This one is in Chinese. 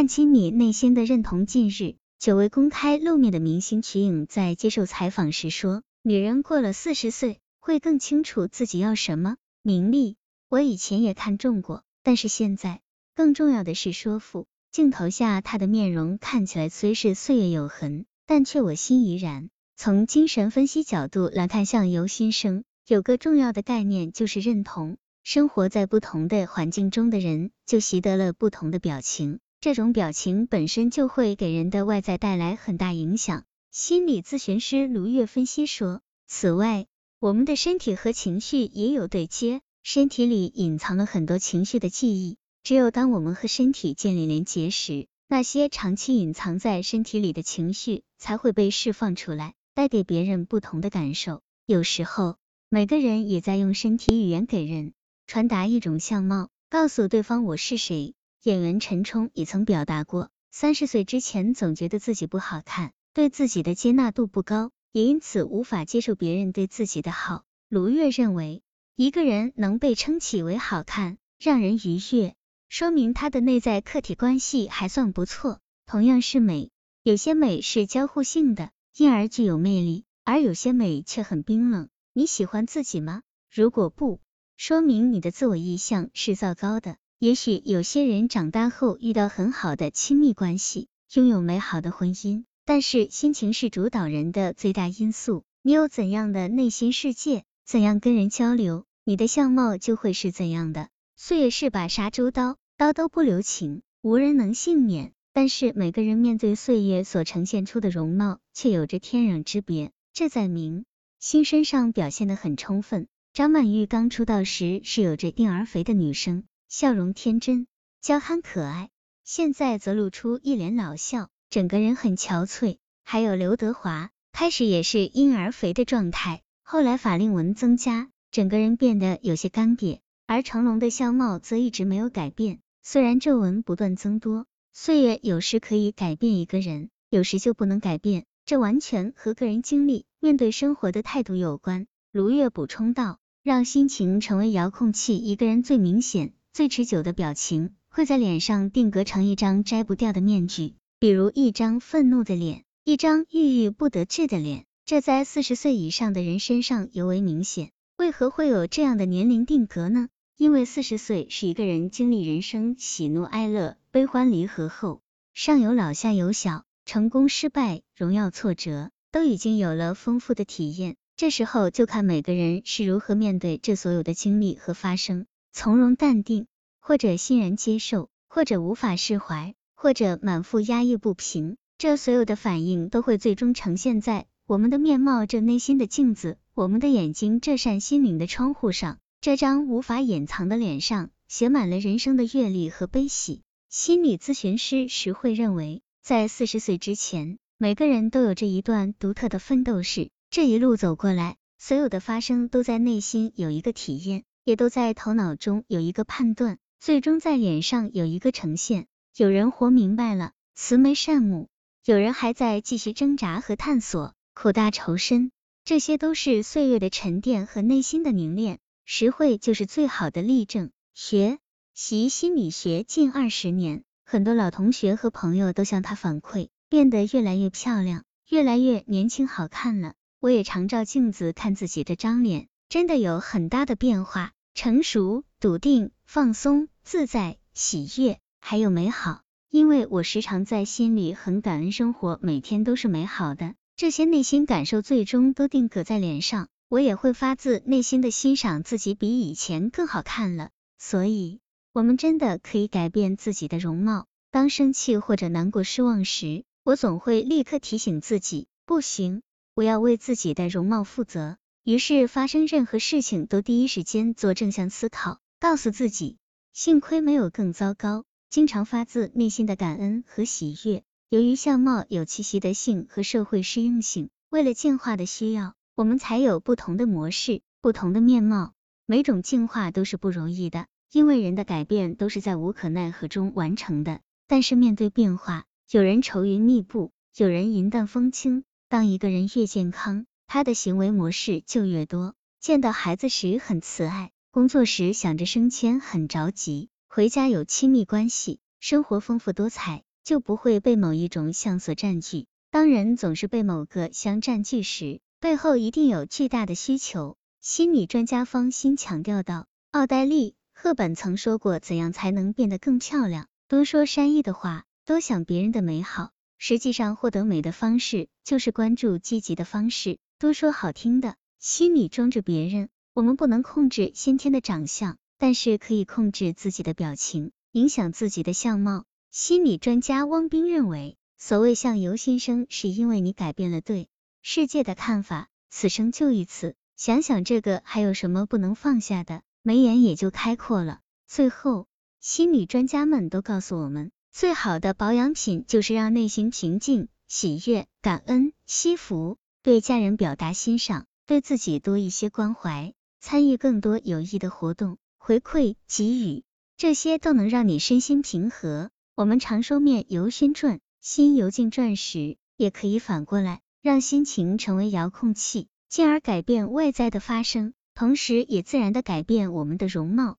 看清你内心的认同。近日，久未公开露面的明星瞿颖在接受采访时说：“女人过了四十岁，会更清楚自己要什么。名利，我以前也看重过，但是现在更重要的是说服。”镜头下，她的面容看起来虽是岁月有痕，但却我心怡然。从精神分析角度来看，相由心生，有个重要的概念就是认同。生活在不同的环境中的人，就习得了不同的表情。这种表情本身就会给人的外在带来很大影响。心理咨询师卢月分析说，此外，我们的身体和情绪也有对接，身体里隐藏了很多情绪的记忆。只有当我们和身体建立连结时，那些长期隐藏在身体里的情绪才会被释放出来，带给别人不同的感受。有时候，每个人也在用身体语言给人传达一种相貌，告诉对方我是谁。演员陈冲也曾表达过，三十岁之前总觉得自己不好看，对自己的接纳度不高，也因此无法接受别人对自己的好。卢月认为，一个人能被称起为好看，让人愉悦，说明他的内在客体关系还算不错。同样是美，有些美是交互性的，因而具有魅力，而有些美却很冰冷。你喜欢自己吗？如果不，说明你的自我意向是糟糕的。也许有些人长大后遇到很好的亲密关系，拥有美好的婚姻，但是心情是主导人的最大因素。你有怎样的内心世界，怎样跟人交流，你的相貌就会是怎样的。岁月是把杀猪刀，刀刀不留情，无人能幸免。但是每个人面对岁月所呈现出的容貌，却有着天壤之别，这在明星身上表现的很充分。张曼玉刚出道时是有着婴儿肥的女生。笑容天真、娇憨可爱，现在则露出一脸老笑，整个人很憔悴。还有刘德华，开始也是婴儿肥的状态，后来法令纹增加，整个人变得有些干瘪。而成龙的相貌则一直没有改变，虽然皱纹不断增多。岁月有时可以改变一个人，有时就不能改变，这完全和个人经历、面对生活的态度有关。卢月补充道：“让心情成为遥控器，一个人最明显。”最持久的表情会在脸上定格成一张摘不掉的面具，比如一张愤怒的脸，一张郁郁不得志的脸，这在四十岁以上的人身上尤为明显。为何会有这样的年龄定格呢？因为四十岁是一个人经历人生喜怒哀乐、悲欢离合后，上有老下有小，成功失败、荣耀挫折，都已经有了丰富的体验。这时候就看每个人是如何面对这所有的经历和发生。从容淡定，或者欣然接受，或者无法释怀，或者满腹压抑不平，这所有的反应都会最终呈现在我们的面貌这内心的镜子，我们的眼睛这扇心灵的窗户上，这张无法掩藏的脸上写满了人生的阅历和悲喜。心理咨询师石慧认为，在四十岁之前，每个人都有着一段独特的奋斗史，这一路走过来，所有的发生都在内心有一个体验。也都在头脑中有一个判断，最终在脸上有一个呈现。有人活明白了，慈眉善目；有人还在继续挣扎和探索，苦大仇深。这些都是岁月的沉淀和内心的凝练。实惠就是最好的例证。学习心理学近二十年，很多老同学和朋友都向他反馈，变得越来越漂亮，越来越年轻好看了。我也常照镜子看自己这张脸。真的有很大的变化，成熟、笃定、放松、自在、喜悦，还有美好。因为我时常在心里很感恩生活，每天都是美好的。这些内心感受最终都定格在脸上，我也会发自内心的欣赏自己比以前更好看了。所以，我们真的可以改变自己的容貌。当生气或者难过、失望时，我总会立刻提醒自己，不行，我要为自己的容貌负责。于是发生任何事情都第一时间做正向思考，告诉自己，幸亏没有更糟糕。经常发自内心的感恩和喜悦。由于相貌有其习得性和社会适应性，为了进化的需要，我们才有不同的模式、不同的面貌。每种进化都是不容易的，因为人的改变都是在无可奈何中完成的。但是面对变化，有人愁云密布，有人云淡风轻。当一个人越健康，他的行为模式就越多，见到孩子时很慈爱，工作时想着升迁很着急，回家有亲密关系，生活丰富多彩。就不会被某一种相所占据。当人总是被某个相占据时，背后一定有巨大的需求。心理专家方欣强调道。奥黛丽·赫本曾说过：“怎样才能变得更漂亮？多说善意的话，多想别人的美好。实际上，获得美的方式就是关注积极的方式，多说好听的。心里装着别人，我们不能控制先天的长相，但是可以控制自己的表情，影响自己的相貌。”心理专家汪斌认为，所谓相由心生，是因为你改变了对世界的看法。此生就一次，想想这个，还有什么不能放下的？眉眼也就开阔了。最后，心理专家们都告诉我们，最好的保养品就是让内心平静、喜悦、感恩、惜福，对家人表达欣赏，对自己多一些关怀，参与更多有益的活动，回馈给予，这些都能让你身心平和。我们常说面由心转，心由境转时，也可以反过来，让心情成为遥控器，进而改变外在的发生。同时，也自然的改变我们的容貌。